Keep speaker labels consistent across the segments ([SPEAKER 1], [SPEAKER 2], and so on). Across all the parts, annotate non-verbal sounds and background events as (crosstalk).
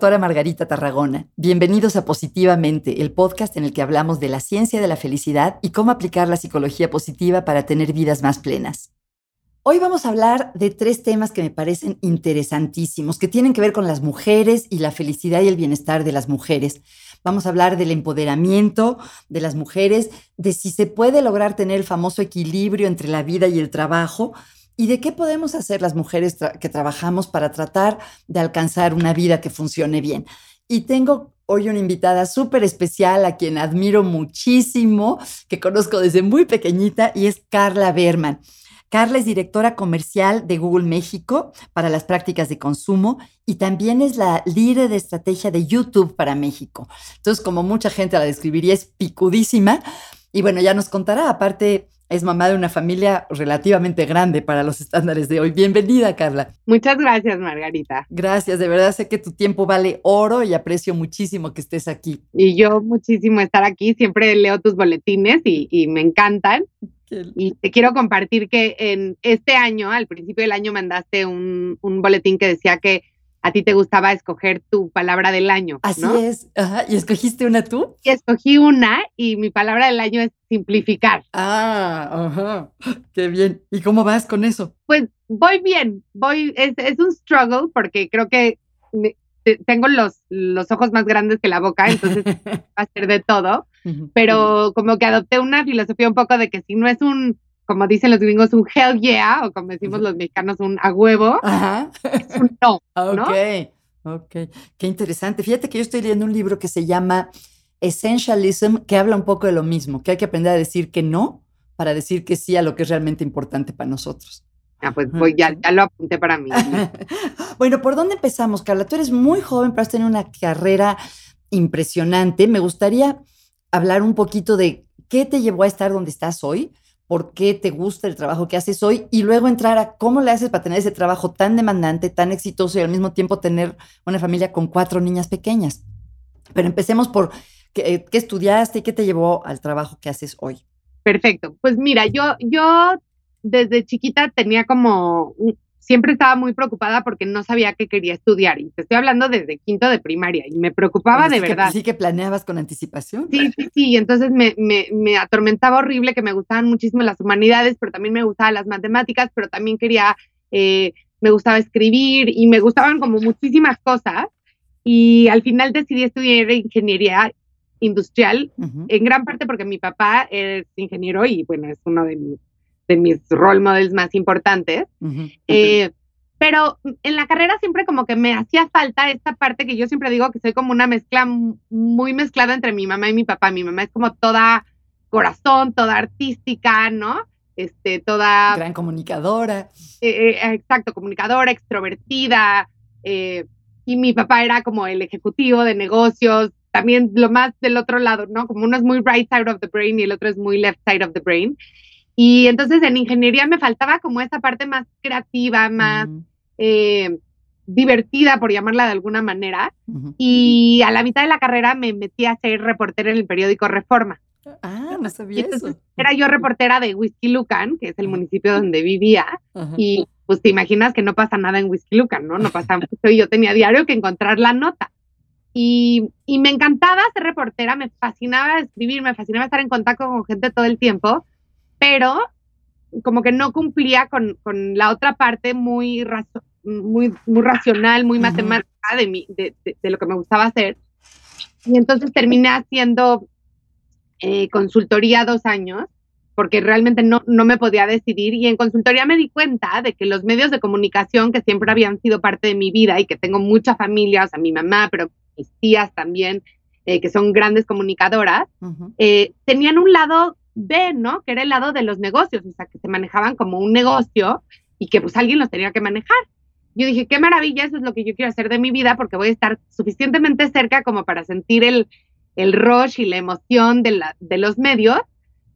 [SPEAKER 1] Doctora Margarita Tarragona. Bienvenidos a Positivamente, el podcast en el que hablamos de la ciencia de la felicidad y cómo aplicar la psicología positiva para tener vidas más plenas. Hoy vamos a hablar de tres temas que me parecen interesantísimos, que tienen que ver con las mujeres y la felicidad y el bienestar de las mujeres. Vamos a hablar del empoderamiento de las mujeres, de si se puede lograr tener el famoso equilibrio entre la vida y el trabajo, ¿Y de qué podemos hacer las mujeres que trabajamos para tratar de alcanzar una vida que funcione bien? Y tengo hoy una invitada súper especial a quien admiro muchísimo, que conozco desde muy pequeñita, y es Carla Berman. Carla es directora comercial de Google México para las prácticas de consumo y también es la líder de estrategia de YouTube para México. Entonces, como mucha gente la describiría, es picudísima. Y bueno, ya nos contará, aparte es mamá de una familia relativamente grande para los estándares de hoy. Bienvenida, Carla.
[SPEAKER 2] Muchas gracias, Margarita.
[SPEAKER 1] Gracias, de verdad sé que tu tiempo vale oro y aprecio muchísimo que estés aquí.
[SPEAKER 2] Y yo muchísimo estar aquí, siempre leo tus boletines y, me encantan. Y te quiero compartir que en este año, al principio del año, mandaste un, un boletín que decía que a ti te gustaba escoger tu palabra del año.
[SPEAKER 1] Así es. Ajá. ¿Y escogiste una tú?
[SPEAKER 2] Y escogí una y mi palabra del año es simplificar.
[SPEAKER 1] Ah, ajá. Qué bien. ¿Y cómo vas con eso?
[SPEAKER 2] Pues voy bien. Voy, es, es un struggle porque creo que tengo los, los ojos más grandes que la boca, entonces (laughs) va a ser de todo. Pero como que adopté una filosofía un poco de que si no es un como dicen los gringos, un hell yeah, o como decimos los mexicanos, un a huevo, Ajá. es un no. (laughs)
[SPEAKER 1] Ok, ok. Qué interesante. Fíjate que yo estoy leyendo un libro que se llama Essentialism, que habla un poco de lo mismo, que hay que aprender a decir que no para decir que sí a lo que es realmente importante para nosotros.
[SPEAKER 2] Ah, pues voy, ya, ya lo apunté para mí. (laughs)
[SPEAKER 1] bueno, ¿por dónde empezamos, Carla? Tú eres muy joven, pero has tenido una carrera impresionante. Me gustaría hablar un poquito de qué te llevó a estar donde estás hoy, por qué te gusta el trabajo que haces hoy y luego entrar a cómo le haces para tener ese trabajo tan demandante, tan exitoso y al mismo tiempo tener una familia con cuatro niñas pequeñas. Pero empecemos por qué, qué estudiaste y qué te llevó al trabajo que haces hoy.
[SPEAKER 2] Perfecto. Pues mira, yo, yo desde chiquita tenía como siempre estaba muy preocupada porque no sabía qué quería estudiar. Y te estoy hablando desde quinto de primaria y me preocupaba de verdad.
[SPEAKER 1] sí que planeabas con anticipación.
[SPEAKER 2] Sí, sí, sí. Y entonces me, me, me, atormentaba horrible que me gustaban muchísimo las humanidades, pero también me gustaban las matemáticas, pero también quería, eh, me gustaba escribir y me gustaban como muchísimas cosas. Y al final decidí estudiar ingeniería industrial, en gran parte porque mi papá es ingeniero y bueno, es uno de mis de mis role models más importantes. Eh, pero en la carrera siempre como que me hacía falta esta parte que yo siempre digo que soy como una mezcla muy mezclada entre mi mamá y mi papá. Mi mamá es como toda corazón, toda artística, ¿no? Este, toda...
[SPEAKER 1] Gran comunicadora.
[SPEAKER 2] Eh, eh, exacto, comunicadora, extrovertida. y mi papá era como el ejecutivo de negocios, también lo más del otro lado, ¿no? Como uno es muy right side of the brain y el otro es muy left side of the brain. Y entonces en ingeniería me faltaba como esa parte más creativa, más eh, divertida, por llamarla de alguna manera. Y a la mitad de la carrera me metí a ser reportera en el periódico Reforma.
[SPEAKER 1] Ah, no sabía eso.
[SPEAKER 2] Era yo reportera de Whisky Lucan, que es el municipio donde vivía, y pues te imaginas que no pasa nada en Whisky Lucan, ¿no? No pasa mucho y yo tenía diario que encontrar la nota. Y, y, me encantaba ser reportera, me fascinaba escribir, me fascinaba estar en contacto con gente todo el tiempo, pero como que no cumplía con, con la otra parte muy, muy, muy racional, muy matemática de, mi, de, de, lo que me gustaba hacer. Y entonces terminé haciendo eh, consultoría dos años porque realmente no, no me podía decidir. Y en consultoría me di cuenta de que los medios de comunicación que siempre habían sido parte de mi vida y que tengo mucha familia, o sea, mi mamá, pero mis tías también, eh, que son grandes comunicadoras, eh, tenían un lado B, ¿no? Que era el lado de los negocios, o sea, que se manejaban como un negocio y que pues alguien los tenía que manejar. Yo dije, qué maravilla, eso es lo que yo quiero hacer de mi vida porque voy a estar suficientemente cerca como para sentir el, el rush y la emoción de, la, de los medios,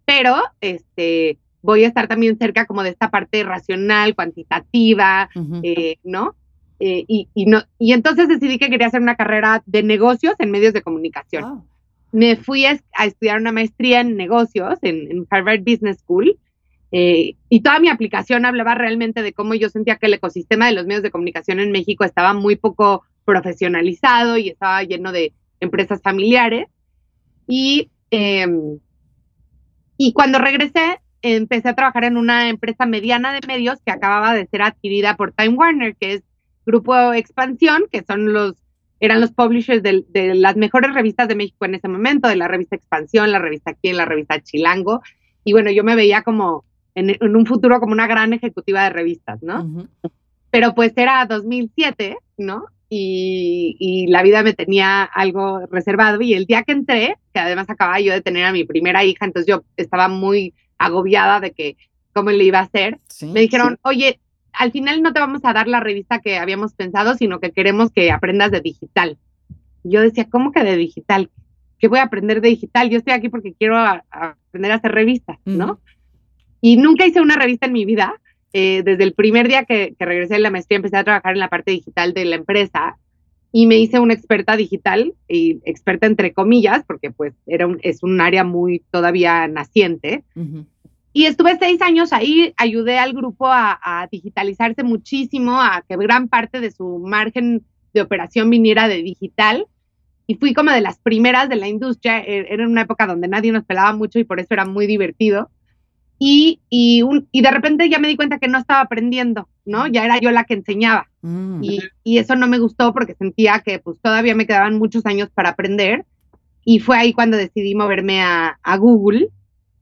[SPEAKER 2] pero este, voy a estar también cerca como de esta parte racional, cuantitativa, eh, ¿no? Eh, y, y, no, y entonces decidí que quería hacer una carrera de negocios en medios de comunicación me fui a, estudiar una maestría en negocios en, Harvard Business School eh, y toda mi aplicación hablaba realmente de cómo yo sentía que el ecosistema de los medios de comunicación en México estaba muy poco profesionalizado y estaba lleno de empresas familiares. Y, em, y cuando regresé, empecé a trabajar en una empresa mediana de medios que acababa de ser adquirida por Time Warner, que es Grupo Expansión, que son los eran los publishers de, las mejores revistas de México en ese momento, de la revista Expansión, la revista Quién, la revista Chilango. Y bueno, yo me veía como en, un futuro como una gran ejecutiva de revistas, ¿no? Pero pues era 2007, ¿no? Y, la vida me tenía algo reservado. Y el día que entré, que además acababa yo de tener a mi primera hija, entonces yo estaba muy agobiada de que cómo le iba a hacer, me dijeron, oye, al final no te vamos a dar la revista que habíamos pensado, sino que queremos que aprendas de digital. Yo decía, ¿cómo que de digital? ¿Qué voy a aprender de digital? Yo estoy aquí porque quiero aprender a hacer revistas, ¿no? Y nunca hice una revista en mi vida. Eh, desde el primer día que, regresé de la maestría empecé a trabajar en la parte digital de la empresa y me hice una experta digital y experta entre comillas porque pues era un, es un área muy todavía naciente. Y estuve seis años ahí, ayudé al grupo a, digitalizarse muchísimo, a que gran parte de su margen de operación viniera de digital. Y fui como de las primeras de la industria. E, era una época donde nadie nos pelaba mucho y por eso era muy divertido. Y, y, un, y de repente ya me di cuenta que no estaba aprendiendo, ¿no? Ya era yo la que enseñaba. Mm. Y, y, eso no me gustó porque sentía que pues todavía me quedaban muchos años para aprender. Y fue ahí cuando decidí moverme a, a Google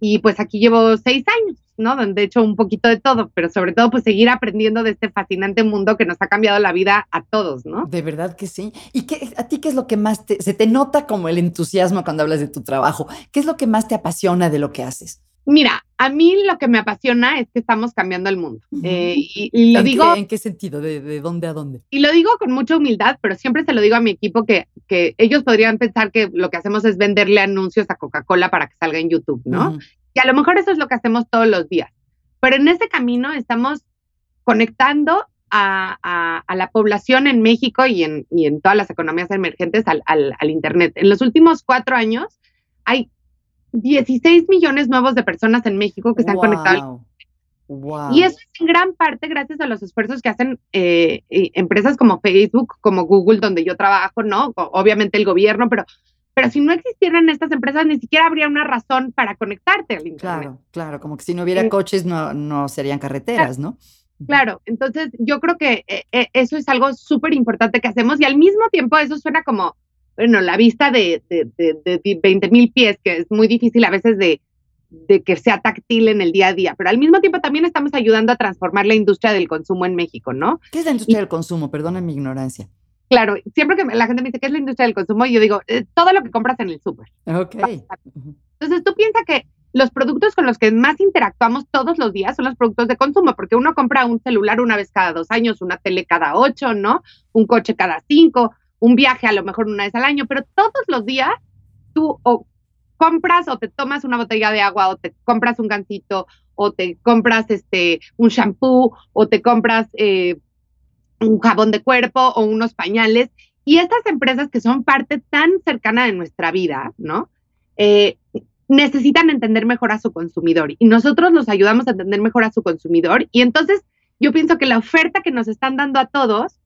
[SPEAKER 2] y pues aquí llevo seis años, ¿no? Donde he hecho un poquito de todo, pero sobre todo pues seguir aprendiendo de este fascinante mundo que nos ha cambiado la vida a todos, ¿no?
[SPEAKER 1] De verdad que sí. ¿Y qué, a ti qué es lo que más te, se te nota como el entusiasmo cuando hablas de tu trabajo? ¿Qué es lo que más te apasiona de lo que haces?
[SPEAKER 2] Mira, a mí lo que me apasiona es que estamos cambiando el mundo. Eh, y, lo digo.
[SPEAKER 1] ¿En qué sentido? ¿De, dónde a dónde?
[SPEAKER 2] Y lo digo con mucha humildad, pero siempre se lo digo a mi equipo que, que ellos podrían pensar que lo que hacemos es venderle anuncios a Coca-Cola para que salga en YouTube, ¿no? Y a lo mejor eso es lo que hacemos todos los días. Pero en ese camino estamos conectando a, la población en México y en, y en todas las economías emergentes al, al Internet. En los últimos cuatro años hay 16 millones nuevos de personas en México que se han conectado. Y eso es en gran parte gracias a los esfuerzos que hacen eh, empresas como Facebook, como Google, donde yo trabajo, ¿no? Obviamente el gobierno, pero, pero si no existieran estas empresas, ni siquiera habría una razón para conectarte al Internet.
[SPEAKER 1] Claro, claro, como que si no hubiera coches, no, no serían carreteras, ¿no?
[SPEAKER 2] Claro, entonces yo creo que eh, eso es algo súper importante que hacemos y al mismo tiempo eso suena como, bueno, la vista de, de, de, 20 mil pies, que es muy difícil a veces de, de que sea táctil en el día a día, pero al mismo tiempo también estamos ayudando a transformar la industria del consumo en México, ¿no?
[SPEAKER 1] ¿Qué es la industria del consumo? Perdona mi ignorancia.
[SPEAKER 2] Claro, siempre que la gente me dice, ¿qué es la industria del consumo? Yo digo, eh, todo lo que compras en el súper.
[SPEAKER 1] Ok.
[SPEAKER 2] Entonces tú piensas que los productos con los que más interactuamos todos los días son los productos de consumo, porque uno compra un celular una vez cada dos años, una tele cada ocho, ¿no? Un coche cada cinco, un viaje a lo mejor una vez al año, pero todos los días tú o compras o te tomas una botella de agua o te compras un gancito o te compras este un shampoo o te compras eh, un jabón de cuerpo o unos pañales y estas empresas que son parte tan cercana de nuestra vida, ¿no? Eh, necesitan entender mejor a su consumidor y nosotros los ayudamos a entender mejor a su consumidor y entonces yo pienso que la oferta que nos están dando a todos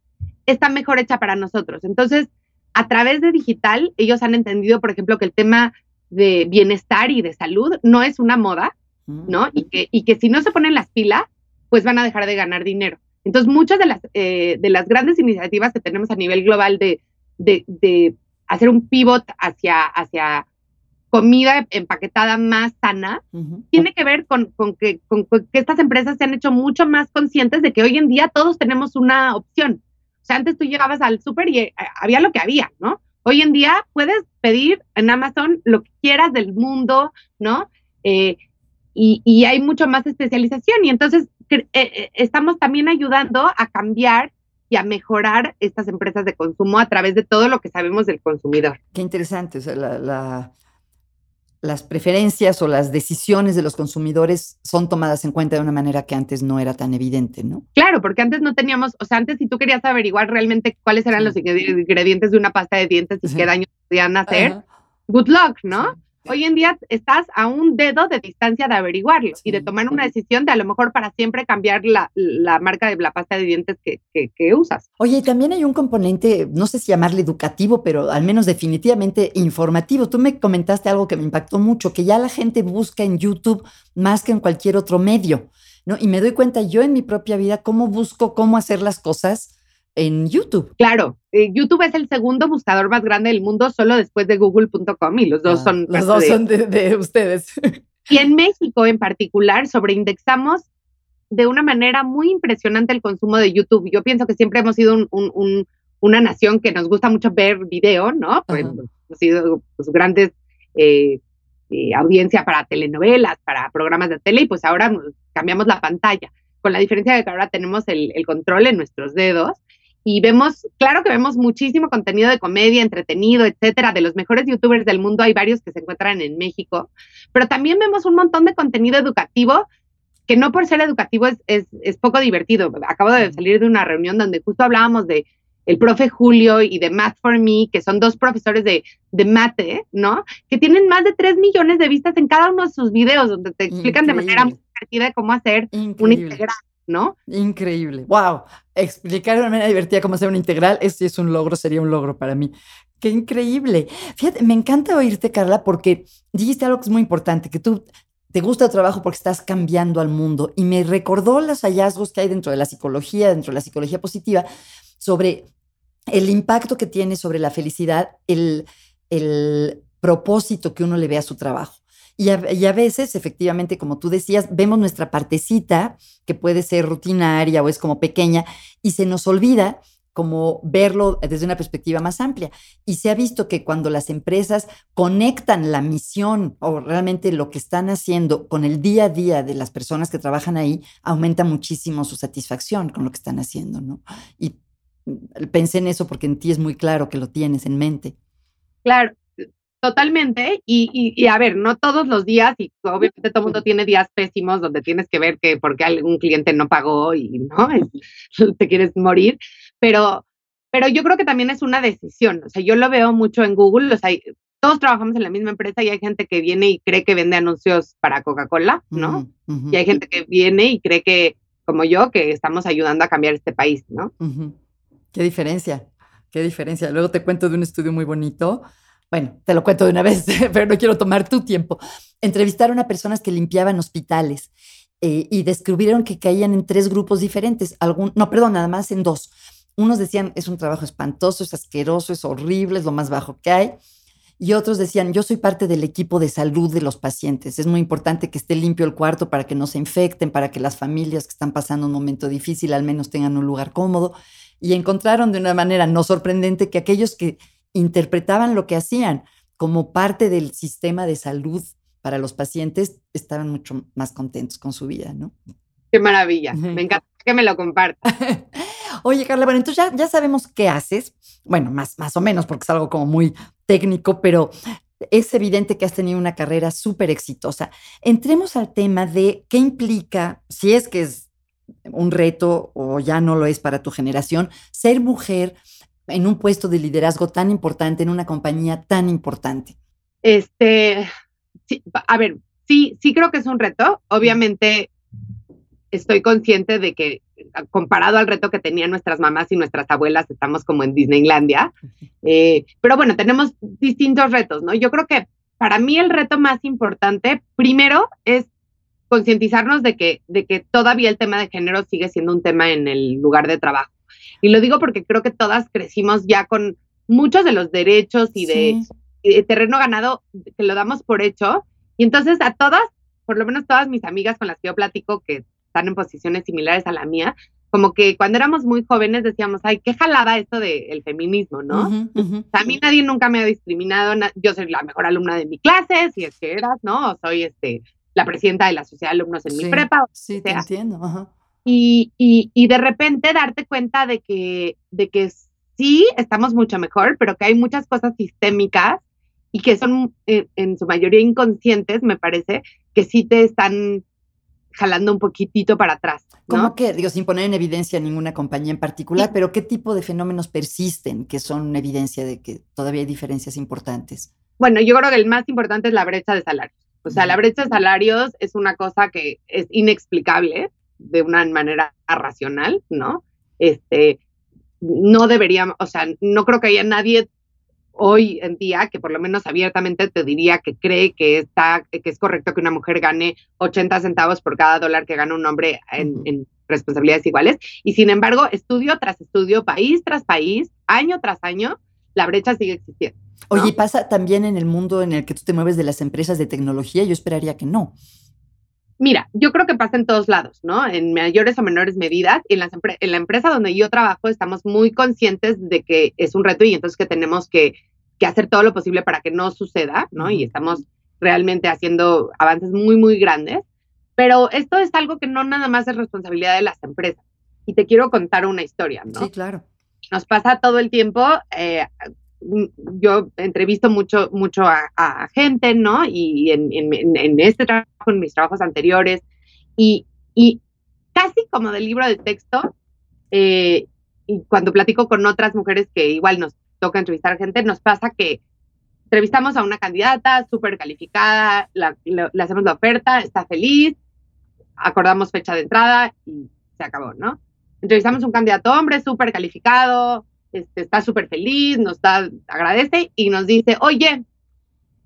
[SPEAKER 2] está mejor hecha para nosotros. Entonces, a través de digital, ellos han entendido, por ejemplo, que el tema de bienestar y de salud no es una moda, mm. ¿no? Y que, y que si no se ponen las pilas, pues van a dejar de ganar dinero. Entonces, muchas de las, eh, de las grandes iniciativas que tenemos a nivel global de, de, hacer un pivot hacia, hacia comida empaquetada más sana, tiene que ver con, con, que, con, que, estas empresas se han hecho mucho más conscientes de que hoy en día todos tenemos una opción. O sea, antes tú llegabas al súper y eh, había lo que había, ¿no? Hoy en día puedes pedir en Amazon lo que quieras del mundo, ¿no? Eh, y, hay mucho más especialización y entonces eh, estamos también ayudando a cambiar y a mejorar estas empresas de consumo a través de todo lo que sabemos del consumidor.
[SPEAKER 1] Qué interesante, o sea, la las preferencias o las decisiones de los consumidores son tomadas en cuenta de una manera que antes no era tan evidente, ¿no?
[SPEAKER 2] Claro, porque antes no teníamos, o sea, antes si tú querías averiguar realmente cuáles eran los ingredientes de una pasta de dientes y qué daño podían hacer, good luck, ¿no? Hoy en día estás a un dedo de distancia de averiguarlo y de tomar una decisión de a lo mejor para siempre cambiar la, marca de la pasta de dientes que, que, usas.
[SPEAKER 1] Oye, y también hay un componente, no sé si llamarle educativo, pero al menos definitivamente informativo. Tú me comentaste algo que me impactó mucho, que ya la gente busca en YouTube más que en cualquier otro medio, ¿no? Y me doy cuenta yo en mi propia vida cómo busco cómo hacer las cosas en YouTube.
[SPEAKER 2] Claro, eh, YouTube es el segundo buscador más grande del mundo solo después de google.com y los dos ah, son...
[SPEAKER 1] Los dos son de, ustedes. (laughs)
[SPEAKER 2] Y en México en particular sobreindexamos de una manera muy impresionante el consumo de YouTube. Yo pienso que siempre hemos sido una nación que nos gusta mucho ver video, ¿no? Pues, hemos sido pues, grandes eh, eh, audiencia para telenovelas, para programas de tele y pues ahora cambiamos la pantalla, con la diferencia de que ahora tenemos el, el control en nuestros dedos y vemos, claro que vemos muchísimo contenido de comedia, entretenido, etcétera, de los mejores youtubers del mundo, hay varios que se encuentran en México, pero también vemos un montón de contenido educativo que no por ser educativo es, es, es poco divertido. Acabo de salir de una reunión donde justo hablábamos de el profe Julio y de Math for Me, que son dos profesores de, de mate, ¿no? Que tienen más de 3 millones de vistas en cada uno de sus videos, donde te explican de manera muy divertida cómo hacer un integral. ¿No?
[SPEAKER 1] Increíble. Wow. Explicar de una manera divertida cómo hacer un integral, eso es un logro, sería un logro para mí. Qué increíble. Fíjate, me encanta oírte, Carla, porque dijiste algo que es muy importante, que tú te gusta el trabajo porque estás cambiando al mundo y me recordó los hallazgos que hay dentro de la psicología, dentro de la psicología positiva, sobre el impacto que tiene sobre la felicidad, el, el propósito que uno le ve a su trabajo. Y a, veces, efectivamente, como tú decías, vemos nuestra partecita, que puede ser rutinaria o es como pequeña, y se nos olvida como verlo desde una perspectiva más amplia. Y se ha visto que cuando las empresas conectan la misión o realmente lo que están haciendo con el día a día de las personas que trabajan ahí, aumenta muchísimo su satisfacción con lo que están haciendo, ¿no? Y mm, pensé en eso porque en ti es muy claro que lo tienes en mente.
[SPEAKER 2] Claro, Totalmente, y, y, a ver, no todos los días, y obviamente todo el mundo tiene días pésimos donde tienes que ver que porque algún cliente no pagó y no, (laughs) te quieres morir, pero, pero yo creo que también es una decisión, o sea, yo lo veo mucho en Google, o sea, todos trabajamos en la misma empresa y hay gente que viene y cree que vende anuncios para Coca-Cola, ¿no? Y hay gente que viene y cree que, como yo, que estamos ayudando a cambiar este país, ¿no?
[SPEAKER 1] Qué diferencia, qué diferencia. Luego te cuento de un estudio muy bonito bueno, te lo cuento de una vez, (laughs) pero no quiero tomar tu tiempo. Entrevistaron a personas que limpiaban hospitales eh, y descubrieron que caían en tres grupos diferentes. Algún, no, perdón, nada más en dos. Unos decían, es un trabajo espantoso, es asqueroso, es horrible, es lo más bajo que hay. Y otros decían, yo soy parte del equipo de salud de los pacientes. Es muy importante que esté limpio el cuarto para que no se infecten, para que las familias que están pasando un momento difícil al menos tengan un lugar cómodo. Y encontraron de una manera no sorprendente que aquellos que interpretaban lo que hacían como parte del sistema de salud para los pacientes, estaban mucho más contentos con su vida, ¿no?
[SPEAKER 2] Qué maravilla, me encanta que me lo compartas. (laughs)
[SPEAKER 1] Oye, Carla, bueno, entonces ya, ya sabemos qué haces, bueno, más, más o menos, porque es algo como muy técnico, pero es evidente que has tenido una carrera súper exitosa. Entremos al tema de qué implica, si es que es un reto o ya no lo es para tu generación, ser mujer en un puesto de liderazgo tan importante, en una compañía tan importante?
[SPEAKER 2] Este, a ver, sí, sí creo que es un reto. Obviamente estoy consciente de que comparado al reto que tenían nuestras mamás y nuestras abuelas, estamos como en Disneylandia. Eh, pero bueno, tenemos distintos retos, ¿no? Yo creo que para mí el reto más importante, primero, es concientizarnos de que, de que todavía el tema de género sigue siendo un tema en el lugar de trabajo. Y lo digo porque creo que todas crecimos ya con muchos de los derechos y de, terreno ganado que lo damos por hecho. Y entonces a todas, por lo menos todas mis amigas con las que yo platico que están en posiciones similares a la mía, como que cuando éramos muy jóvenes decíamos, ay, qué jalada esto del feminismo, ¿no? a mí nadie nunca me ha discriminado, yo soy la mejor alumna de mi clase, si es que eras, ¿no? O soy este, la presidenta de la sociedad de alumnos en mi prepa.
[SPEAKER 1] sí, te entiendo. Ajá.
[SPEAKER 2] Y, y, de repente darte cuenta de que, de que sí estamos mucho mejor, pero que hay muchas cosas sistémicas y que son eh, en, su mayoría inconscientes, me parece, que sí te están jalando un poquitito para atrás.
[SPEAKER 1] ¿no? ¿Cómo que, digo, sin poner en evidencia ninguna compañía en particular, pero qué tipo de fenómenos persisten que son evidencia de que todavía hay diferencias importantes?
[SPEAKER 2] bueno, yo creo que el más importante es la brecha de salarios. O sea, la brecha de salarios es una cosa que es inexplicable de una manera racional, ¿no? Este, no deberíamos, o sea, no creo que haya nadie hoy en día que por lo menos abiertamente te diría que cree que está que es correcto que una mujer gane 80 centavos por cada dólar que gana un hombre en, en responsabilidades iguales y sin embargo estudio tras estudio país tras país año tras año la brecha sigue existiendo
[SPEAKER 1] Oye, ¿y pasa también en el mundo en el que tú te mueves de las empresas de tecnología? Yo esperaría que no.
[SPEAKER 2] Mira, yo creo que pasa en todos lados, ¿no? En mayores o menores medidas. En, las en la empresa donde yo trabajo estamos muy conscientes de que es un reto y entonces que tenemos que, que hacer todo lo posible para que no suceda, ¿no? Y estamos realmente haciendo avances muy, muy grandes. Pero esto es algo que no nada más es responsabilidad de las empresas. Y te quiero contar una historia, ¿no?
[SPEAKER 1] Sí, claro.
[SPEAKER 2] Nos pasa todo el tiempo. Eh, yo entrevisto mucho, mucho a, gente, ¿no? Y en, en, este trabajo, en mis trabajos anteriores, y, y casi como del libro de texto, eh, y cuando platico con otras mujeres que igual nos toca entrevistar gente, nos pasa que entrevistamos a una candidata súper calificada, le hacemos la oferta, está feliz, acordamos fecha de entrada y se acabó, ¿no? Entrevistamos a un candidato hombre súper calificado, este, está súper feliz, nos da, agradece y nos dice, oye,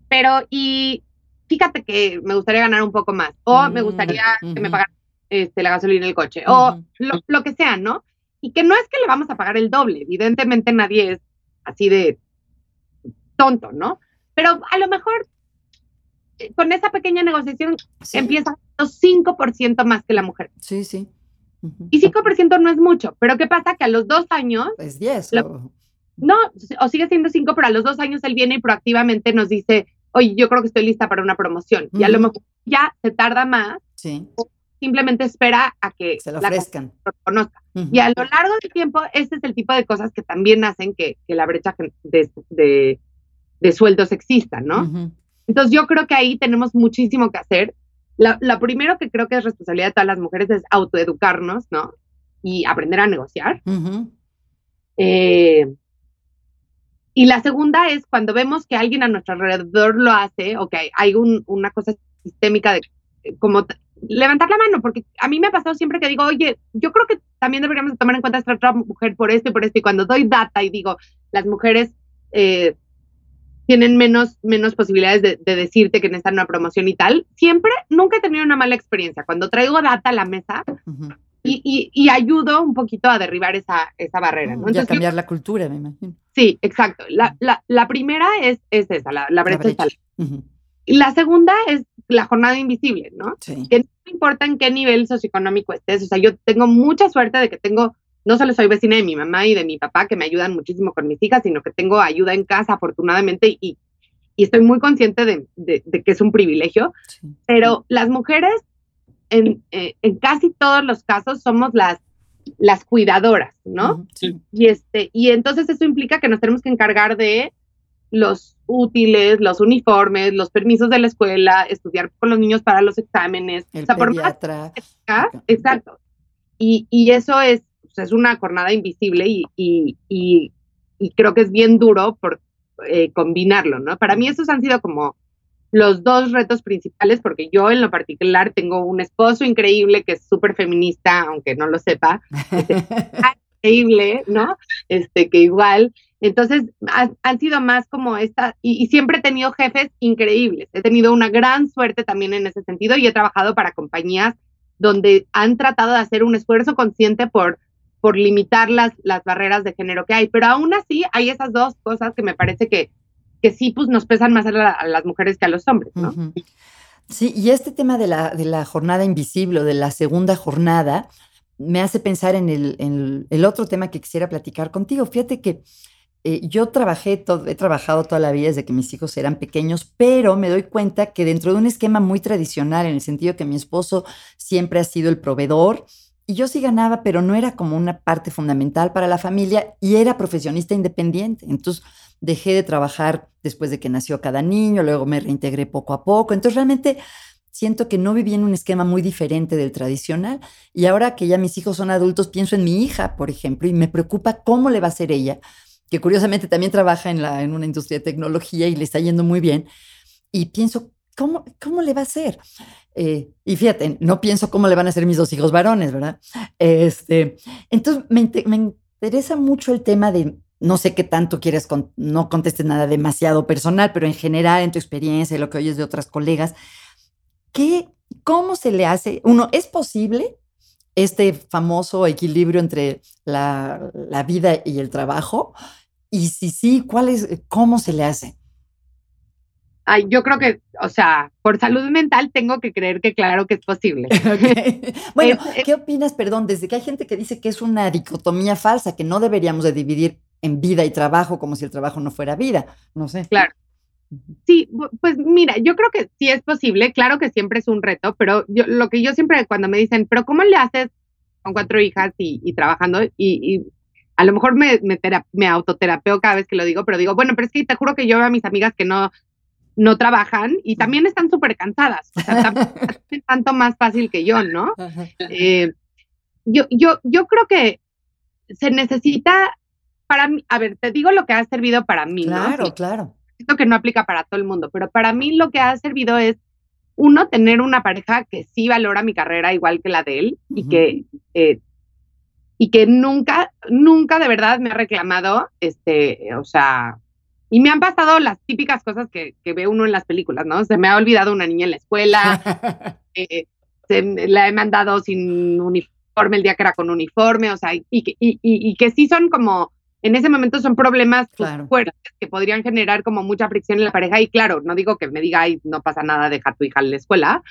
[SPEAKER 2] pero y fíjate que me gustaría ganar un poco más, o me gustaría que me pagaran este, la gasolina del coche, o lo, que sea, ¿no? Y que no es que le vamos a pagar el doble, evidentemente nadie es así de tonto, ¿no? Pero a lo mejor eh, con esa pequeña negociación empieza a 5% más que la mujer.
[SPEAKER 1] Sí, sí.
[SPEAKER 2] Y 5% no es mucho, pero ¿qué pasa? Que a los dos años...
[SPEAKER 1] Es 10.
[SPEAKER 2] no, o sigue siendo 5, pero a los dos años él viene y proactivamente nos dice, oye, yo creo que estoy lista para una promoción. Y a lo mejor ya se tarda más.
[SPEAKER 1] Sí.
[SPEAKER 2] simplemente espera a que
[SPEAKER 1] se lo ofrezcan.
[SPEAKER 2] La conozca. Y a lo largo del tiempo, ese es el tipo de cosas que también hacen que, que la brecha de, de, de, sueldos exista, ¿no? Entonces yo creo que ahí tenemos muchísimo que hacer la, primero que creo que es responsabilidad de todas las mujeres es autoeducarnos, ¿no? Y aprender a negociar. Eh, y la segunda es cuando vemos que alguien a nuestro alrededor lo hace o que hay, una cosa sistémica de eh, como levantar la mano, porque a mí me ha pasado siempre que digo, oye, yo creo que también deberíamos tomar en cuenta esta otra mujer por esto y por esto, y cuando doy data y digo, las mujeres eh, tienen menos, menos posibilidades de, decirte que necesitan una promoción y tal. Siempre, nunca he tenido una mala experiencia. Cuando traigo data a la mesa y, y, ayudo un poquito a derribar esa, esa barrera. ¿no?
[SPEAKER 1] y a cambiar la cultura, me imagino.
[SPEAKER 2] Sí, exacto. La, la, la primera es, es esa, la, la brecha, Y la segunda es la jornada invisible, ¿no?
[SPEAKER 1] Sí.
[SPEAKER 2] Que no importa en qué nivel socioeconómico estés. O sea, yo tengo mucha suerte de que tengo no solo soy vecina de mi mamá y de mi papá, que me ayudan muchísimo con mis hijas, sino que tengo ayuda en casa, afortunadamente, y, estoy muy consciente de, que es un privilegio. Pero las mujeres, en, eh, en, casi todos los casos, somos las, las cuidadoras, ¿no?
[SPEAKER 1] Sí.
[SPEAKER 2] Y, este, y entonces eso implica que nos tenemos que encargar de los útiles, los uniformes, los permisos de la escuela, estudiar con los niños para los exámenes.
[SPEAKER 1] El pediatra.
[SPEAKER 2] exacto. Y, y eso es es una jornada invisible y, creo que es bien duro por eh, combinarlo, ¿no? Para mí esos han sido como los dos retos principales, porque yo en lo particular tengo un esposo increíble que es súper feminista, aunque no lo sepa, (laughs) increíble, ¿no? Este, que igual, entonces han sido más como esta, y, siempre he tenido jefes increíbles, he tenido una gran suerte también en ese sentido y he trabajado para compañías donde han tratado de hacer un esfuerzo consciente por por limitar las, las barreras de género que hay. Pero aún así hay esas dos cosas que me parece que, que sí pues, nos pesan más a, las mujeres que a los hombres.
[SPEAKER 1] Sí, y este tema de la, de la jornada invisible o de la segunda jornada me hace pensar en el, el, otro tema que quisiera platicar contigo. Fíjate que eh, yo trabajé, he trabajado toda la vida desde que mis hijos eran pequeños, pero me doy cuenta que dentro de un esquema muy tradicional, en el sentido que mi esposo siempre ha sido el proveedor, y yo sí ganaba, pero no era como una parte fundamental para la familia y era profesionista independiente. Entonces dejé de trabajar después de que nació cada niño, luego me reintegré poco a poco. Entonces realmente siento que no viví en un esquema muy diferente del tradicional. Y ahora que ya mis hijos son adultos, pienso en mi hija, por ejemplo, y me preocupa cómo le va a ser ella que curiosamente también trabaja en, la, en una industria de tecnología y le está yendo muy bien. Y pienso, ¿cómo, cómo le va a hacer? Eh, y fíjate, no pienso cómo le van a hacer mis dos hijos varones, ¿verdad? Este, entonces, me, interesa mucho el tema de, no sé qué tanto quieres, no contestes nada demasiado personal, pero en general, en tu experiencia y lo que oyes de otras colegas, ¿qué, ¿cómo se le hace? Uno, ¿es posible este famoso equilibrio entre la, la vida y el trabajo? Y si sí, ¿cuál es, cómo se le hace?
[SPEAKER 2] Ay, yo creo que, o sea, por salud mental tengo que creer que claro que es posible. (laughs) (laughs)
[SPEAKER 1] Bueno, ¿qué opinas, perdón, desde que hay gente que dice que es una dicotomía falsa, que no deberíamos de dividir en vida y trabajo como si el trabajo no fuera vida? No sé.
[SPEAKER 2] Claro. Sí, pues mira, yo creo que sí es posible, claro que siempre es un reto, pero yo, lo que yo siempre cuando me dicen, pero ¿cómo le haces con cuatro hijas y, trabajando? Y, a lo mejor me, me, me autoterapeo cada vez que lo digo, pero digo, bueno, pero es que te juro que yo veo a mis amigas que no, no trabajan y también están súper cansadas. O sea, es (laughs) tanto más fácil que yo, ¿no? Eh, yo, yo, yo creo que se necesita para mí, a ver, te digo lo que ha servido para mí,
[SPEAKER 1] ¿no? Claro, claro.
[SPEAKER 2] Esto que no aplica para todo el mundo, pero para mí lo que ha servido es, uno, tener una pareja que sí valora mi carrera igual que la de él y que... Eh, y que nunca, nunca de verdad me ha reclamado, este, o sea, y me han pasado las típicas cosas que, que, ve uno en las películas, ¿no? Se me ha olvidado una niña en la escuela, (laughs) eh, se, la he mandado sin uniforme el día que era con uniforme, o sea, y, y, y, y que sí son como, en ese momento son problemas pues, fuertes que podrían generar como mucha fricción en la pareja. Y claro, no digo que me diga, ay, no pasa nada, deja a tu hija en la escuela,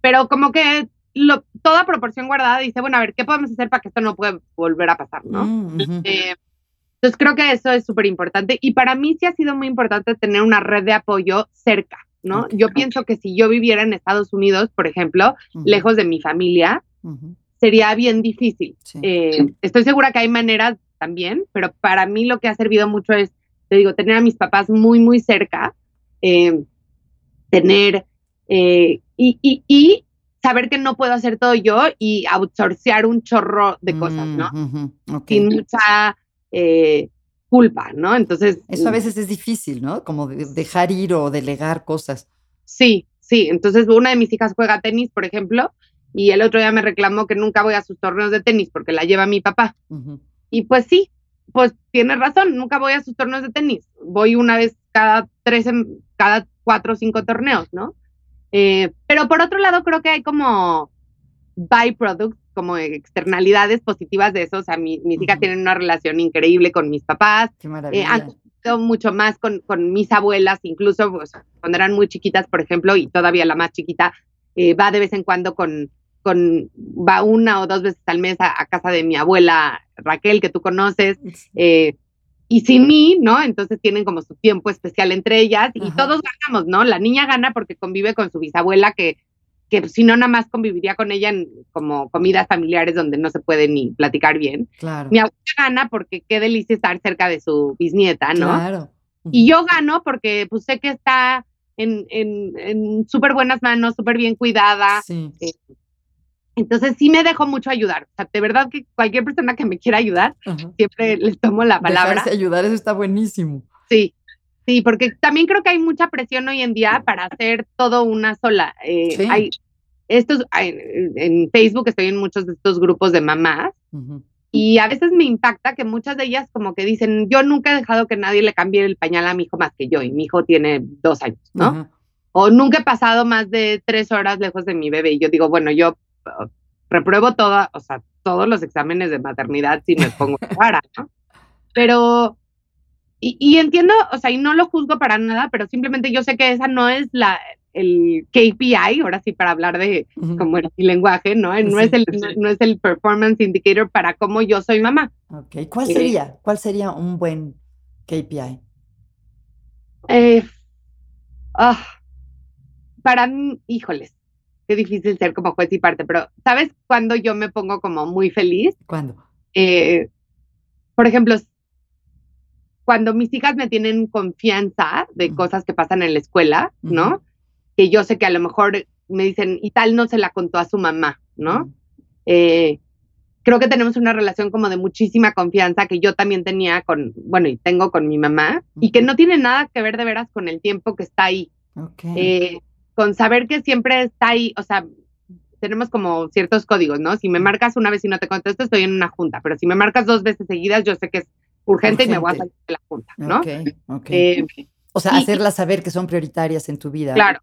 [SPEAKER 2] pero como que lo, toda proporción guardada dice, bueno, a ver, ¿qué podemos hacer para que esto no pueda volver a pasar, no? Mm, eh, entonces creo que eso es súper importante y para mí sí ha sido muy importante tener una red de apoyo cerca, ¿no? yo pienso que si yo viviera en Estados Unidos, por ejemplo, lejos de mi familia, sería bien difícil. Eh, estoy segura que hay maneras también, pero para mí lo que ha servido mucho es, te digo, tener a mis papás muy, muy cerca, eh, tener eh, y, y, y saber que no puedo hacer todo yo y outsourcear un chorro de cosas, ¿no? Mm, Sin mucha eh, culpa, ¿no? Entonces...
[SPEAKER 1] Eso a mm, veces es difícil, ¿no? Como dejar ir o delegar cosas.
[SPEAKER 2] Sí, sí. Entonces una de mis hijas juega tenis, por ejemplo, y el otro día me reclamó que nunca voy a sus torneos de tenis porque la lleva mi papá. Y pues sí, pues tiene razón, nunca voy a sus torneos de tenis. Voy una vez cada tres, cada cuatro o cinco torneos, ¿no? Eh, pero por otro lado, creo que hay como byproducts como externalidades positivas de eso. O sea, mis hijas tienen una relación increíble con mis papás.
[SPEAKER 1] Qué maravilla.
[SPEAKER 2] han sido mucho más con, con mis abuelas, incluso pues, cuando eran muy chiquitas, por ejemplo, y todavía la más chiquita eh, va de vez en cuando con, con, va una o dos veces al mes a, casa de mi abuela Raquel, que tú conoces. Eh, y sin mí, ¿no? Entonces tienen como su tiempo especial entre ellas y todos ganamos, ¿no? La niña gana porque convive con su bisabuela que que si no, nada más conviviría con ella en como comidas familiares donde no se puede ni platicar bien.
[SPEAKER 1] Claro.
[SPEAKER 2] Mi abuela gana porque qué delicia estar cerca de su bisnieta, ¿no? Claro. Y yo gano porque pues sé que está en, en, en súper buenas manos, súper bien cuidada.
[SPEAKER 1] Sí. Eh,
[SPEAKER 2] entonces sí me dejo mucho ayudar. O sea, de verdad que cualquier persona que me quiera ayudar, siempre les tomo la palabra.
[SPEAKER 1] Dejarse ayudar, eso está buenísimo.
[SPEAKER 2] Sí, Sí, porque también creo que hay mucha presión hoy en día para hacer todo una sola. Eh, hay estos en, Facebook estoy en muchos de estos grupos de mamás y a veces me impacta que muchas de ellas como que dicen yo nunca he dejado que nadie le cambie el pañal a mi hijo más que yo y mi hijo tiene dos años, ¿no? O nunca he pasado más de tres horas lejos de mi bebé y yo digo bueno yo uh, repruebo toda, o sea todos los exámenes de maternidad si me pongo (laughs) para, ¿no? Pero y, entiendo, o sea, y no lo juzgo para nada, pero simplemente yo sé que esa no es la, el KPI, ahora sí para hablar de como el lenguaje, ¿no? No, es el, no, es el performance indicator para cómo yo soy mamá.
[SPEAKER 1] Ok, ¿cuál eh, sería? ¿Cuál sería un buen KPI?
[SPEAKER 2] Eh, ah, para mí, híjoles, qué difícil ser como juez y parte, pero ¿sabes cuándo yo me pongo como muy feliz?
[SPEAKER 1] ¿Cuándo?
[SPEAKER 2] Eh, por ejemplo, cuando mis hijas me tienen confianza de cosas que pasan en la escuela, ¿no? Que yo sé que a lo mejor me dicen, y tal no se la contó a su mamá, ¿no? Eh, creo que tenemos una relación como de muchísima confianza que yo también tenía con, bueno, y tengo con mi mamá, y que no tiene nada que ver de veras con el tiempo que está ahí. Eh, con saber que siempre está ahí, o sea, tenemos como ciertos códigos, ¿no? Si me marcas una vez y no te contesto, estoy en una junta, pero si me marcas dos veces seguidas, yo sé que es urgente, y me voy a salir de la junta, ¿no?
[SPEAKER 1] Eh, o sea, hacerlas saber que son prioritarias en tu vida.
[SPEAKER 2] Claro,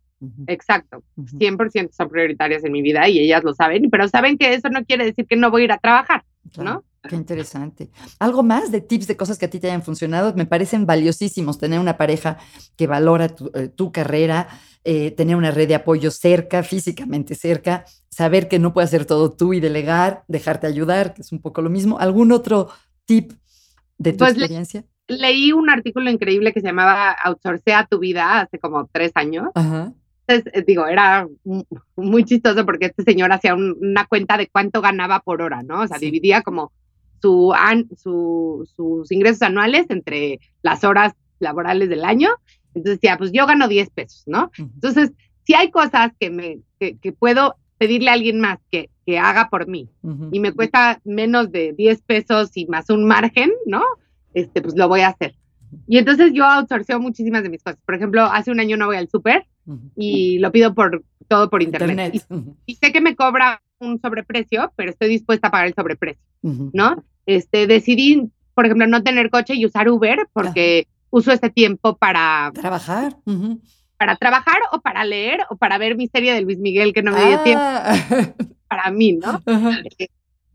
[SPEAKER 2] exacto. 100% son prioritarias en mi vida y ellas lo saben, pero saben que eso no quiere decir que no voy a ir a trabajar, ¿no?
[SPEAKER 1] Qué interesante. ¿Algo más de tips de cosas que a ti te hayan funcionado? Me parecen valiosísimos tener una pareja que valora tu, eh, carrera, eh, tener una red de apoyo cerca, físicamente cerca, saber que no puedes hacer todo tú y delegar, dejarte ayudar, que es un poco lo mismo. ¿Algún otro tip de tu pues experiencia?
[SPEAKER 2] leí un artículo increíble que se llamaba Outsourcea tu vida hace como tres años. Entonces, eh, digo, era muy chistoso porque este señor hacía una cuenta de cuánto ganaba por hora, ¿no? O sea, dividía como su, sus ingresos anuales entre las horas laborales del año. Entonces decía, pues yo gano 10 pesos, ¿no? Entonces, si hay cosas que, me, que, puedo pedirle a alguien más que, que haga por mí y me cuesta menos de 10 pesos y más un margen, ¿no? este, pues lo voy a hacer. Y entonces yo outsourceo muchísimas de mis cosas. Por ejemplo, hace un año no voy al súper y lo pido por todo por internet. Y, sé que me cobra un sobreprecio, pero estoy dispuesta a pagar el sobreprecio, ¿no? Este, decidí, por ejemplo, no tener coche y usar Uber porque uso este tiempo para
[SPEAKER 1] trabajar.
[SPEAKER 2] Para trabajar o para leer o para ver mi serie de Luis Miguel que no me dio tiempo. Ah. (laughs) Para mí, ¿no?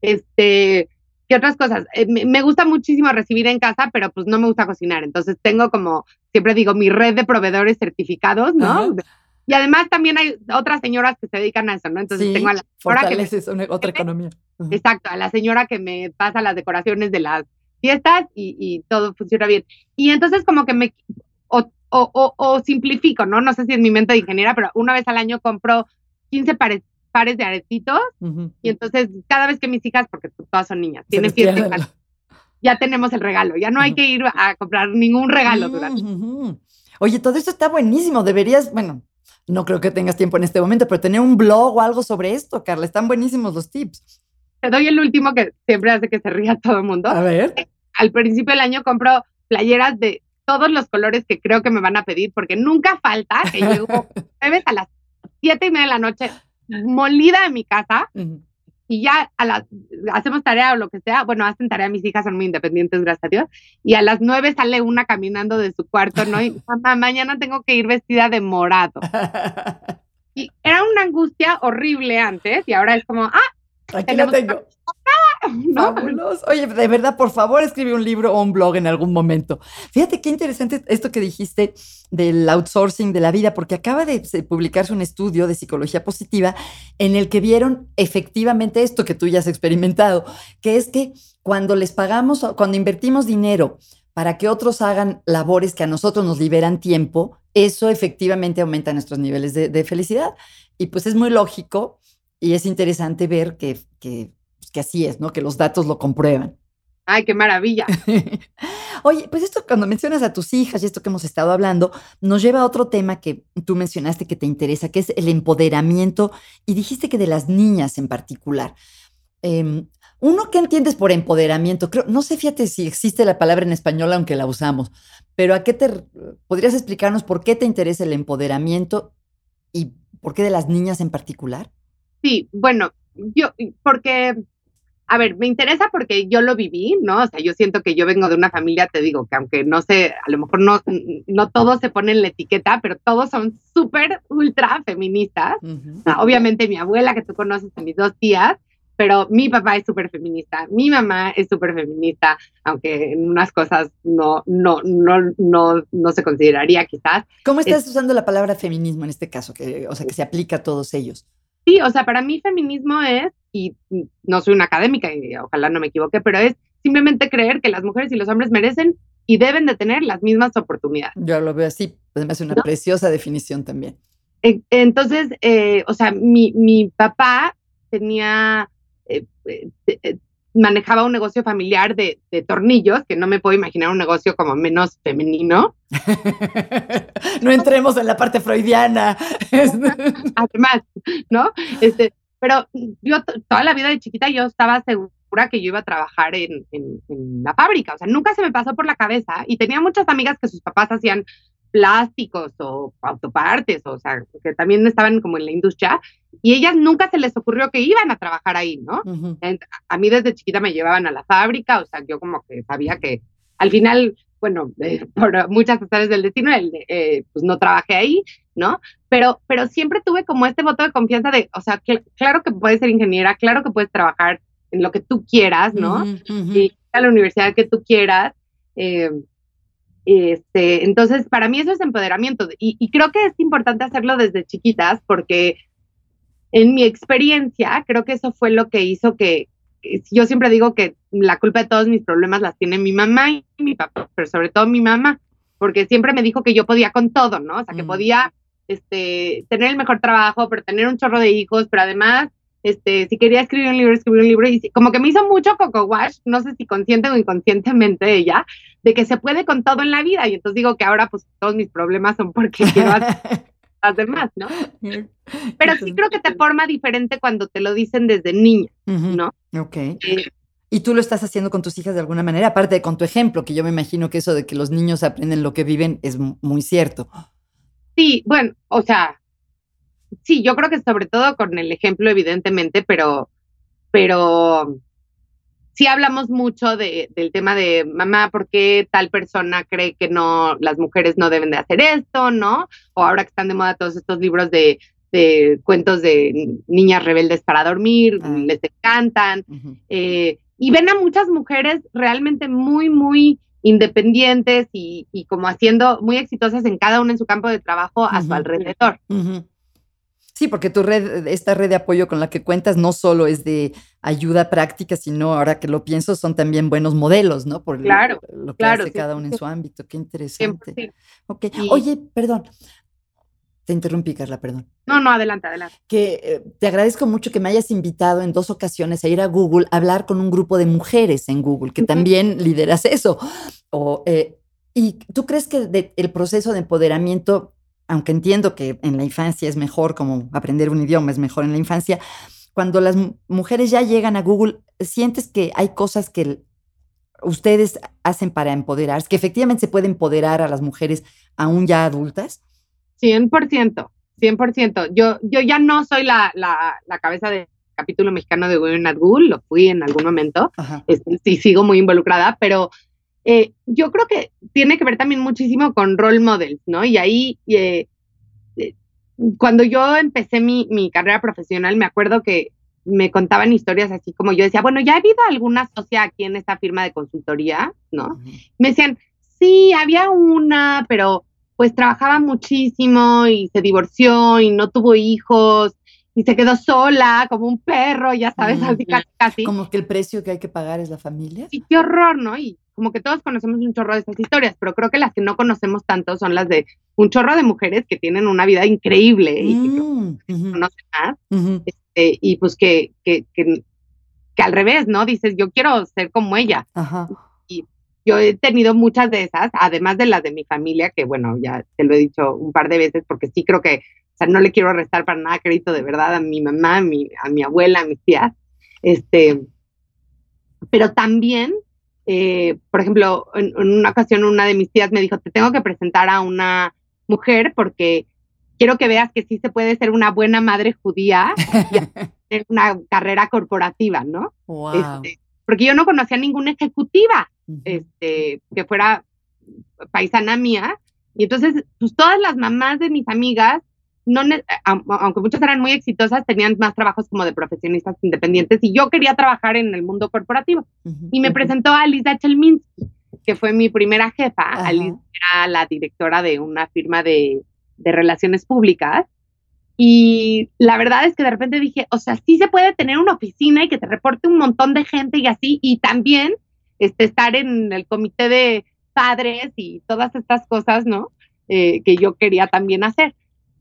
[SPEAKER 2] Este, ¿Qué otras cosas? Eh, me, gusta muchísimo recibir en casa, pero pues no me gusta cocinar. Entonces tengo como, siempre digo, mi red de proveedores certificados, ¿no? Y además también hay otras señoras que se dedican a eso, ¿no? Entonces tengo a la
[SPEAKER 1] señora que me, otra (laughs) economía.
[SPEAKER 2] Exacto, a la señora que me pasa las decoraciones de las fiestas y, todo funciona bien. Y entonces como que me, o, o, o, simplifico, ¿no? No sé si es mi mente de ingeniera, pero una vez al año compro 15 pares pares de aretitos y entonces cada vez que mis hijas, porque todas son niñas, tienen fiesta, (laughs) ya tenemos el regalo, ya no hay que ir a comprar ningún regalo durante.
[SPEAKER 1] Oye, todo esto está buenísimo, deberías, bueno, no creo que tengas tiempo en este momento, pero tener un blog o algo sobre esto, Carla, están buenísimos los tips.
[SPEAKER 2] Te doy el último que siempre hace que se ría (laughs) todo el mundo.
[SPEAKER 1] A ver.
[SPEAKER 2] Al principio del año compro playeras de todos los colores que creo que me van a pedir, porque nunca falta que llego (laughs) jueves a las siete y media de la noche molida en mi casa y ya a las, hacemos tarea o lo que sea, bueno, hacen tarea, mis hijas son muy independientes, gracias a Dios, y a las nueve sale una caminando de su cuarto, ¿no? Y (laughs) mamá, mañana tengo que ir vestida de morado. (laughs) Y era una angustia horrible antes y ahora es como, ah,
[SPEAKER 1] Aquí la tengo. (laughs) Oye, de verdad, por favor, escribe un libro o un blog en algún momento. Fíjate qué interesante esto que dijiste del outsourcing de la vida, porque acaba de publicarse un estudio de psicología positiva en el que vieron efectivamente esto que tú ya has experimentado, que es que cuando les pagamos, cuando invertimos dinero para que otros hagan labores que a nosotros nos liberan tiempo, eso efectivamente aumenta nuestros niveles de, de felicidad. Y pues es muy lógico y es interesante ver que, que, pues, que así es, ¿no? Que los datos lo comprueban.
[SPEAKER 2] Ay, qué maravilla. (laughs)
[SPEAKER 1] Oye, pues esto cuando mencionas a tus hijas y esto que hemos estado hablando, nos lleva a otro tema que tú mencionaste que te interesa, que es el empoderamiento y dijiste que de las niñas en particular. Em, uno, ¿qué entiendes por empoderamiento? Creo, no sé, fíjate si existe la palabra en español, aunque la usamos, pero ¿a qué te podrías explicarnos por qué te interesa el empoderamiento y por qué de las niñas en particular?
[SPEAKER 2] Sí, bueno, yo, porque, a ver, me interesa porque yo lo viví, ¿no? O sea, yo siento que yo vengo de una familia, te digo, que aunque no sé, a lo mejor no, no todos se ponen la etiqueta, pero todos son súper, ultra feministas. obviamente mi abuela, que tú conoces, mis dos tías, pero mi papá es súper feminista, mi mamá es súper feminista, aunque en unas cosas no, no, no, no, no se consideraría quizás.
[SPEAKER 1] ¿Cómo estás usando la palabra feminismo en este caso? Que, o sea, que se aplica a todos ellos.
[SPEAKER 2] Sí, o sea, para mí feminismo es, y no soy una académica y ojalá no me equivoque, pero es simplemente creer que las mujeres y los hombres merecen y deben de tener las mismas oportunidades.
[SPEAKER 1] Yo lo veo así, pues me hace una preciosa definición también.
[SPEAKER 2] Entonces, eh, o sea, mi, mi papá tenía, eh, eh, manejaba un negocio familiar de, tornillos, que no me puedo imaginar un negocio como menos femenino. (laughs)
[SPEAKER 1] no entremos en la parte freudiana. (laughs)
[SPEAKER 2] Además, ¿no? Este, pero yo toda la vida de chiquita yo estaba segura que yo iba a trabajar en, en, la fábrica, o sea, nunca se me pasó por la cabeza y tenía muchas amigas que sus papás hacían plásticos o autopartes, o sea, que también estaban como en la industria, y ellas nunca se les ocurrió que iban a trabajar ahí, ¿no? A mí desde chiquita me llevaban a la fábrica, o sea, yo como que sabía que al final, bueno, eh, (laughs) por muchas razones del destino, eh, pues no trabajé ahí, ¿no? Pero, pero siempre tuve como este voto de confianza de, o sea, que, claro que puedes ser ingeniera, claro que puedes trabajar en lo que tú quieras, ¿no? Y a la universidad que tú quieras. Eh, este, entonces, para mí eso es empoderamiento y, creo que es importante hacerlo desde chiquitas porque en mi experiencia creo que eso fue lo que hizo que, yo siempre digo que la culpa de todos mis problemas las tiene mi mamá y mi papá, pero sobre todo mi mamá, porque siempre me dijo que yo podía con todo, ¿no? O sea, que mm. podía este, tener el mejor trabajo, pero tener un chorro de hijos, pero además este, si quería escribir un libro, escribir un libro, y como que me hizo mucho coco wash, no sé si consciente o inconscientemente ella, de que se puede con todo en la vida, y entonces digo que ahora pues todos mis problemas son porque (laughs) quiero hacer las demás, ¿no? (laughs) Pero sí creo que te forma diferente cuando te lo dicen desde niña, ¿no?
[SPEAKER 1] Ok. Eh, y tú lo estás haciendo con tus hijas de alguna manera, aparte de con tu ejemplo, que yo me imagino que eso de que los niños aprenden lo que viven es muy cierto.
[SPEAKER 2] Sí, bueno, o sea, sí, yo creo que sobre todo con el ejemplo, evidentemente, pero, pero sí hablamos mucho de, del tema de mamá, ¿por qué tal persona cree que no, las mujeres no deben de hacer esto, no? O ahora que están de moda todos estos libros de, de cuentos de niñas rebeldes para dormir, ah. les encantan. Eh, y ven a muchas mujeres realmente muy, muy independientes y, y, como haciendo muy exitosas en cada una en su campo de trabajo a su alrededor.
[SPEAKER 1] Sí, porque tu red, esta red de apoyo con la que cuentas no solo es de ayuda práctica, sino ahora que lo pienso, son también buenos modelos, ¿no?
[SPEAKER 2] Por claro,
[SPEAKER 1] lo, que hace cada uno en su ámbito. Qué interesante. Ok. Oye, perdón. Te interrumpí, Carla, perdón.
[SPEAKER 2] No, no, adelante, adelante.
[SPEAKER 1] Que eh, te agradezco mucho que me hayas invitado en dos ocasiones a ir a Google a hablar con un grupo de mujeres en Google, que también lideras eso. O, eh, ¿Y tú crees que el proceso de empoderamiento aunque entiendo que en la infancia es mejor, como aprender un idioma es mejor en la infancia, cuando las mujeres ya llegan a Google, ¿sientes que hay cosas que ustedes hacen para empoderarse, que efectivamente se puede empoderar a las mujeres aún ya adultas?
[SPEAKER 2] 100%, 100%. Yo, yo ya no soy la, la, la cabeza del capítulo mexicano de Women at Google, lo fui en algún momento, y sigo muy involucrada, pero eh, yo creo que tiene que ver también muchísimo con role models, ¿no? Y ahí, eh, eh, cuando yo empecé mi, carrera profesional, me acuerdo que me contaban historias así como yo decía, bueno, ¿ya ha habido alguna socia aquí en esta firma de consultoría? ¿No? Me decían, sí, había una, pero pues trabajaba muchísimo y se divorció y no tuvo hijos y se quedó sola, como un perro, ya sabes, así casi,
[SPEAKER 1] Como que el precio que hay que pagar es la familia.
[SPEAKER 2] Sí, qué horror, ¿no? Y como que todos conocemos un chorro de esas historias, pero creo que las que no conocemos tanto son las de un chorro de mujeres que tienen una vida increíble y que, mm, conocen más, este, y pues que, que, que, al revés, ¿no? Dices, yo quiero ser como ella. Y yo he tenido muchas de esas, además de las de mi familia, que bueno, ya te lo he dicho un par de veces, porque sí creo que o sea, no le quiero restar para nada crédito de verdad a mi mamá, a mi, a mi abuela, a mis tías. Este, pero también, eh, por ejemplo, en, una ocasión una de mis tías me dijo, te tengo que presentar a una mujer porque quiero que veas que sí se puede ser una buena madre judía y (laughs) tener una carrera corporativa, ¿no? Este, porque yo no conocía ninguna ejecutiva este, que fuera paisana mía. Y entonces, pues todas las mamás de mis amigas no, aunque muchas eran muy exitosas, tenían más trabajos como de profesionistas independientes y yo quería trabajar en el mundo corporativo. Y me presentó a Lisa Chelminsky, que fue mi primera jefa. Alice era la directora de una firma de, de, relaciones públicas. Y la verdad es que de repente dije, o sea, sí se puede tener una oficina y que te reporte un montón de gente y así, y también este, estar en el comité de padres y todas estas cosas, ¿no? Eh, que yo quería también hacer.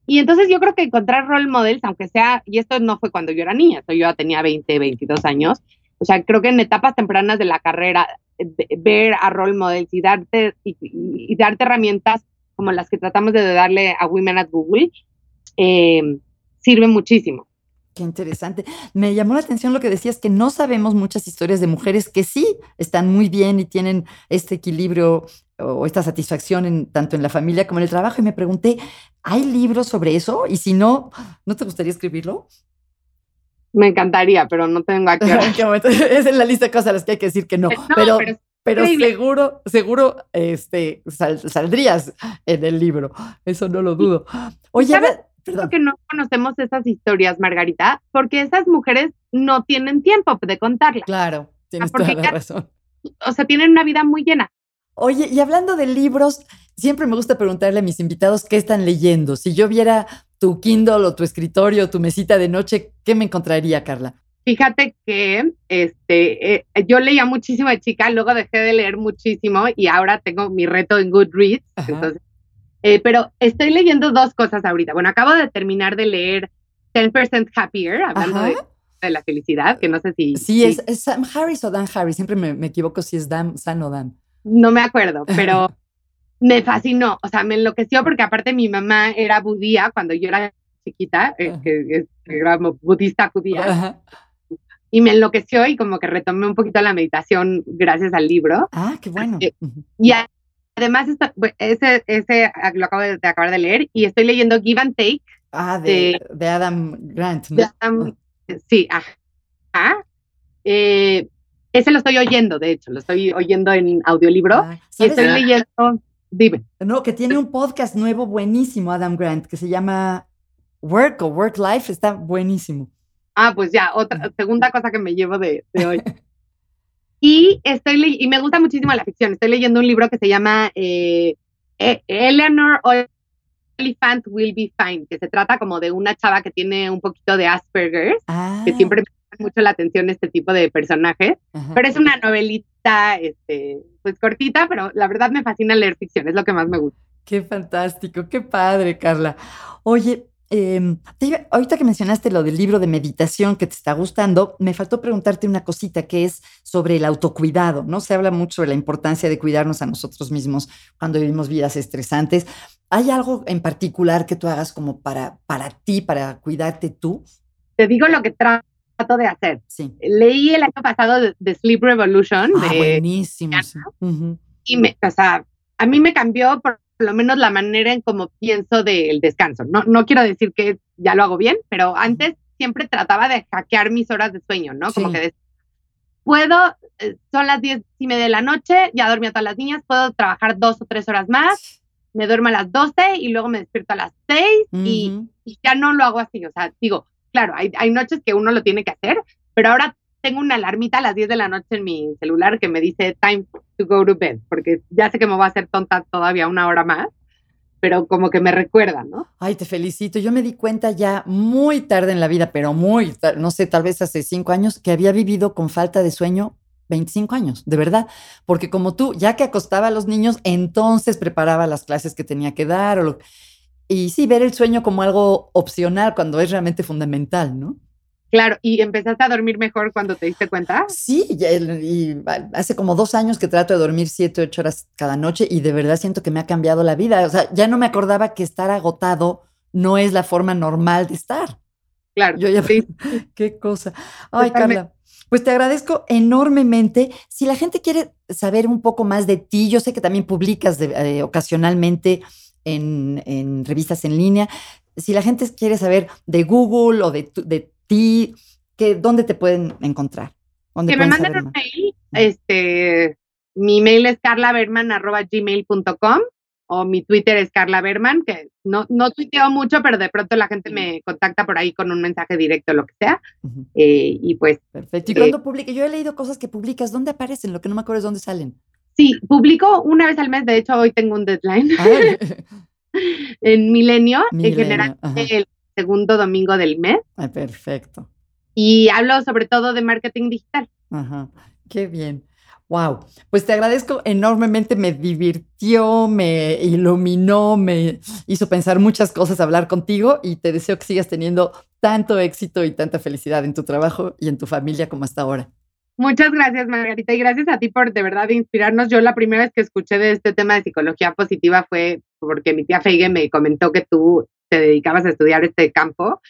[SPEAKER 2] Y entonces yo creo que encontrar role models, aunque sea, y esto no fue cuando yo era niña, yo ya tenía 20, 22 años, o sea, creo que en etapas tempranas de la carrera, ver a role models y darte, y, darte herramientas como las que tratamos de darle a Women at Google, eh, sirve muchísimo.
[SPEAKER 1] Qué interesante. Me llamó la atención lo que decías, que no sabemos muchas historias de mujeres que sí están muy bien y tienen este equilibrio o esta satisfacción en, tanto en la familia como en el trabajo. Y me pregunté, ¿hay libros sobre eso? Y si no, ¿no te gustaría escribirlo?
[SPEAKER 2] Me encantaría, pero no tengo aquí. (laughs) (laughs)
[SPEAKER 1] es en la lista de cosas a las que hay que decir que no. pero, pero, seguro, seguro este, saldrías en el libro. Eso no lo dudo. Oye,
[SPEAKER 2] Creo que no conocemos esas historias, Margarita, porque esas mujeres no tienen tiempo de contarlas.
[SPEAKER 1] Claro, tienes toda la razón.
[SPEAKER 2] O sea, tienen una vida muy llena.
[SPEAKER 1] Oye, y hablando de libros, siempre me gusta preguntarle a mis invitados qué están leyendo. Si yo viera tu Kindle o tu escritorio, tu mesita de noche, ¿qué me encontraría, Carla?
[SPEAKER 2] Fíjate que este, eh, yo leía muchísimo de chica, luego dejé de leer muchísimo y ahora tengo mi reto en Goodreads. Entonces eh, pero estoy leyendo dos cosas ahorita. Bueno, acabo de terminar de leer 10% Happier, hablando de, la felicidad, que no sé si...
[SPEAKER 1] Sí, Es, Sam Harris o Dan Harris, siempre me, equivoco si es Dan, San o Dan.
[SPEAKER 2] No me acuerdo, pero me fascinó, o sea, me enloqueció porque aparte mi mamá era budía cuando yo era chiquita, eh, que, era budista judía. Y me enloqueció y como que retomé un poquito la meditación gracias al libro.
[SPEAKER 1] Ah, qué bueno.
[SPEAKER 2] Eh, y Además, ese, ese ah, lo acabo de, acabar de leer y estoy leyendo Give and Take.
[SPEAKER 1] Ah, de, de, Adam Grant. ¿no?
[SPEAKER 2] Ah. sí, ajá. Eh, ese lo estoy oyendo, de hecho, lo estoy oyendo en audiolibro. Ah, y estoy leyendo. Dime.
[SPEAKER 1] No, que tiene un podcast nuevo buenísimo, Adam Grant, que se llama Work o Work Life. Está buenísimo.
[SPEAKER 2] Ah, pues ya, otra segunda cosa que me llevo de, de hoy. (laughs) Y, estoy y me gusta muchísimo la ficción. Estoy leyendo un libro que se llama eh, e-, Eleanor Elephant Will Be Fine, que se trata como de una chava que tiene un poquito de Asperger, que ah. siempre mucho la atención este tipo de personajes. Pero es una novelita, este, pues cortita, pero la verdad me fascina leer ficción, es lo que más me gusta.
[SPEAKER 1] Qué fantástico, qué padre, Carla. Oye, Em, ahorita que mencionaste lo del libro de meditación que te está gustando, me faltó preguntarte una cosita que es sobre el autocuidado, ¿no? Se habla mucho de la importancia de cuidarnos a nosotros mismos cuando vivimos vidas estresantes. ¿Hay algo en particular que tú hagas como para, para ti, para cuidarte tú?
[SPEAKER 2] Te digo lo que trato de hacer. Sí. Leí el año pasado de, Sleep Revolution.
[SPEAKER 1] Ah, buenísimo.
[SPEAKER 2] Y me, o sea, a mí me cambió por lo menos la manera en cómo pienso del descanso. No, no quiero decir que ya lo hago bien, pero antes siempre trataba de hackear mis horas de sueño, ¿no? Como que puedo, eh, son las diez y media de la noche, ya dormí a todas las niñas, puedo trabajar dos o tres horas más, me duermo a las doce y luego me despierto a las seis y, ya no lo hago así. O sea, digo, claro, hay, hay noches que uno lo tiene que hacer, pero ahora tengo una alarmita a las 10 de la noche en mi celular que me dice time to go to bed, porque ya sé que me voy a hacer tonta todavía una hora más, pero como que me recuerda, ¿no?
[SPEAKER 1] Ay, te felicito. Yo me di cuenta ya muy tarde en la vida, pero muy, no sé, tal vez hace cinco años, que había vivido con falta de sueño 25 años, de verdad, porque como tú, ya que acostaba a los niños, entonces preparaba las clases que tenía que dar o y sí, ver el sueño como algo opcional cuando es realmente fundamental, ¿no?
[SPEAKER 2] Claro, ¿y empezaste a dormir mejor cuando te diste cuenta?
[SPEAKER 1] Sí, y hace como dos años que trato de dormir siete, ocho horas cada noche y de verdad siento que me ha cambiado la vida. O sea, ya no me acordaba que estar agotado no es la forma normal de estar.
[SPEAKER 2] Claro.
[SPEAKER 1] Yo ya, sí. (laughs) qué cosa. Ay, Carla. Pues te agradezco enormemente. Si la gente quiere saber un poco más de ti, yo sé que también publicas eh, ocasionalmente en, en, revistas en línea. Si la gente quiere saber de Google o de, de ti, que, ¿dónde te pueden encontrar?
[SPEAKER 2] que me manden un mail. Este, mi mail es carlaberman.gmail.com o mi Twitter es Carla Berman, que no, no tuiteo mucho, pero de pronto la gente me contacta por ahí con un mensaje directo, lo que sea. Eh, y pues.
[SPEAKER 1] Perfecto. ¿Y cuando publica? Yo he leído cosas que publicas. ¿Dónde aparecen? Lo que no me acuerdo es dónde salen.
[SPEAKER 2] Sí, publico una vez al mes. De hecho, hoy tengo un deadline. (laughs) en Milenio, en general, el segundo domingo del mes.
[SPEAKER 1] Ay, perfecto.
[SPEAKER 2] Y hablo sobre todo de marketing digital.
[SPEAKER 1] Ajá, qué bien. Wow, pues te agradezco enormemente, me divirtió, me iluminó, me hizo pensar muchas cosas hablar contigo y te deseo que sigas teniendo tanto éxito y tanta felicidad en tu trabajo y en tu familia como hasta ahora.
[SPEAKER 2] Muchas gracias, Margarita, y gracias a ti por de verdad inspirarnos. Yo la primera vez que escuché de este tema de psicología positiva fue porque mi tía Feige me comentó que tú te dedicabas a estudiar este campo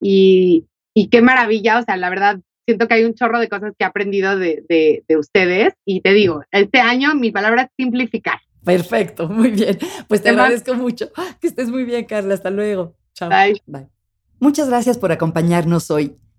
[SPEAKER 2] y, y qué maravilla, o sea, la verdad, siento que hay un chorro de cosas que he aprendido de, de, ustedes y te digo, este año mi palabra es simplificar.
[SPEAKER 1] Perfecto, muy bien. Pues te agradezco mucho. Que estés muy bien, Carla. Hasta luego. Chao. Bye. Muchas gracias por acompañarnos hoy.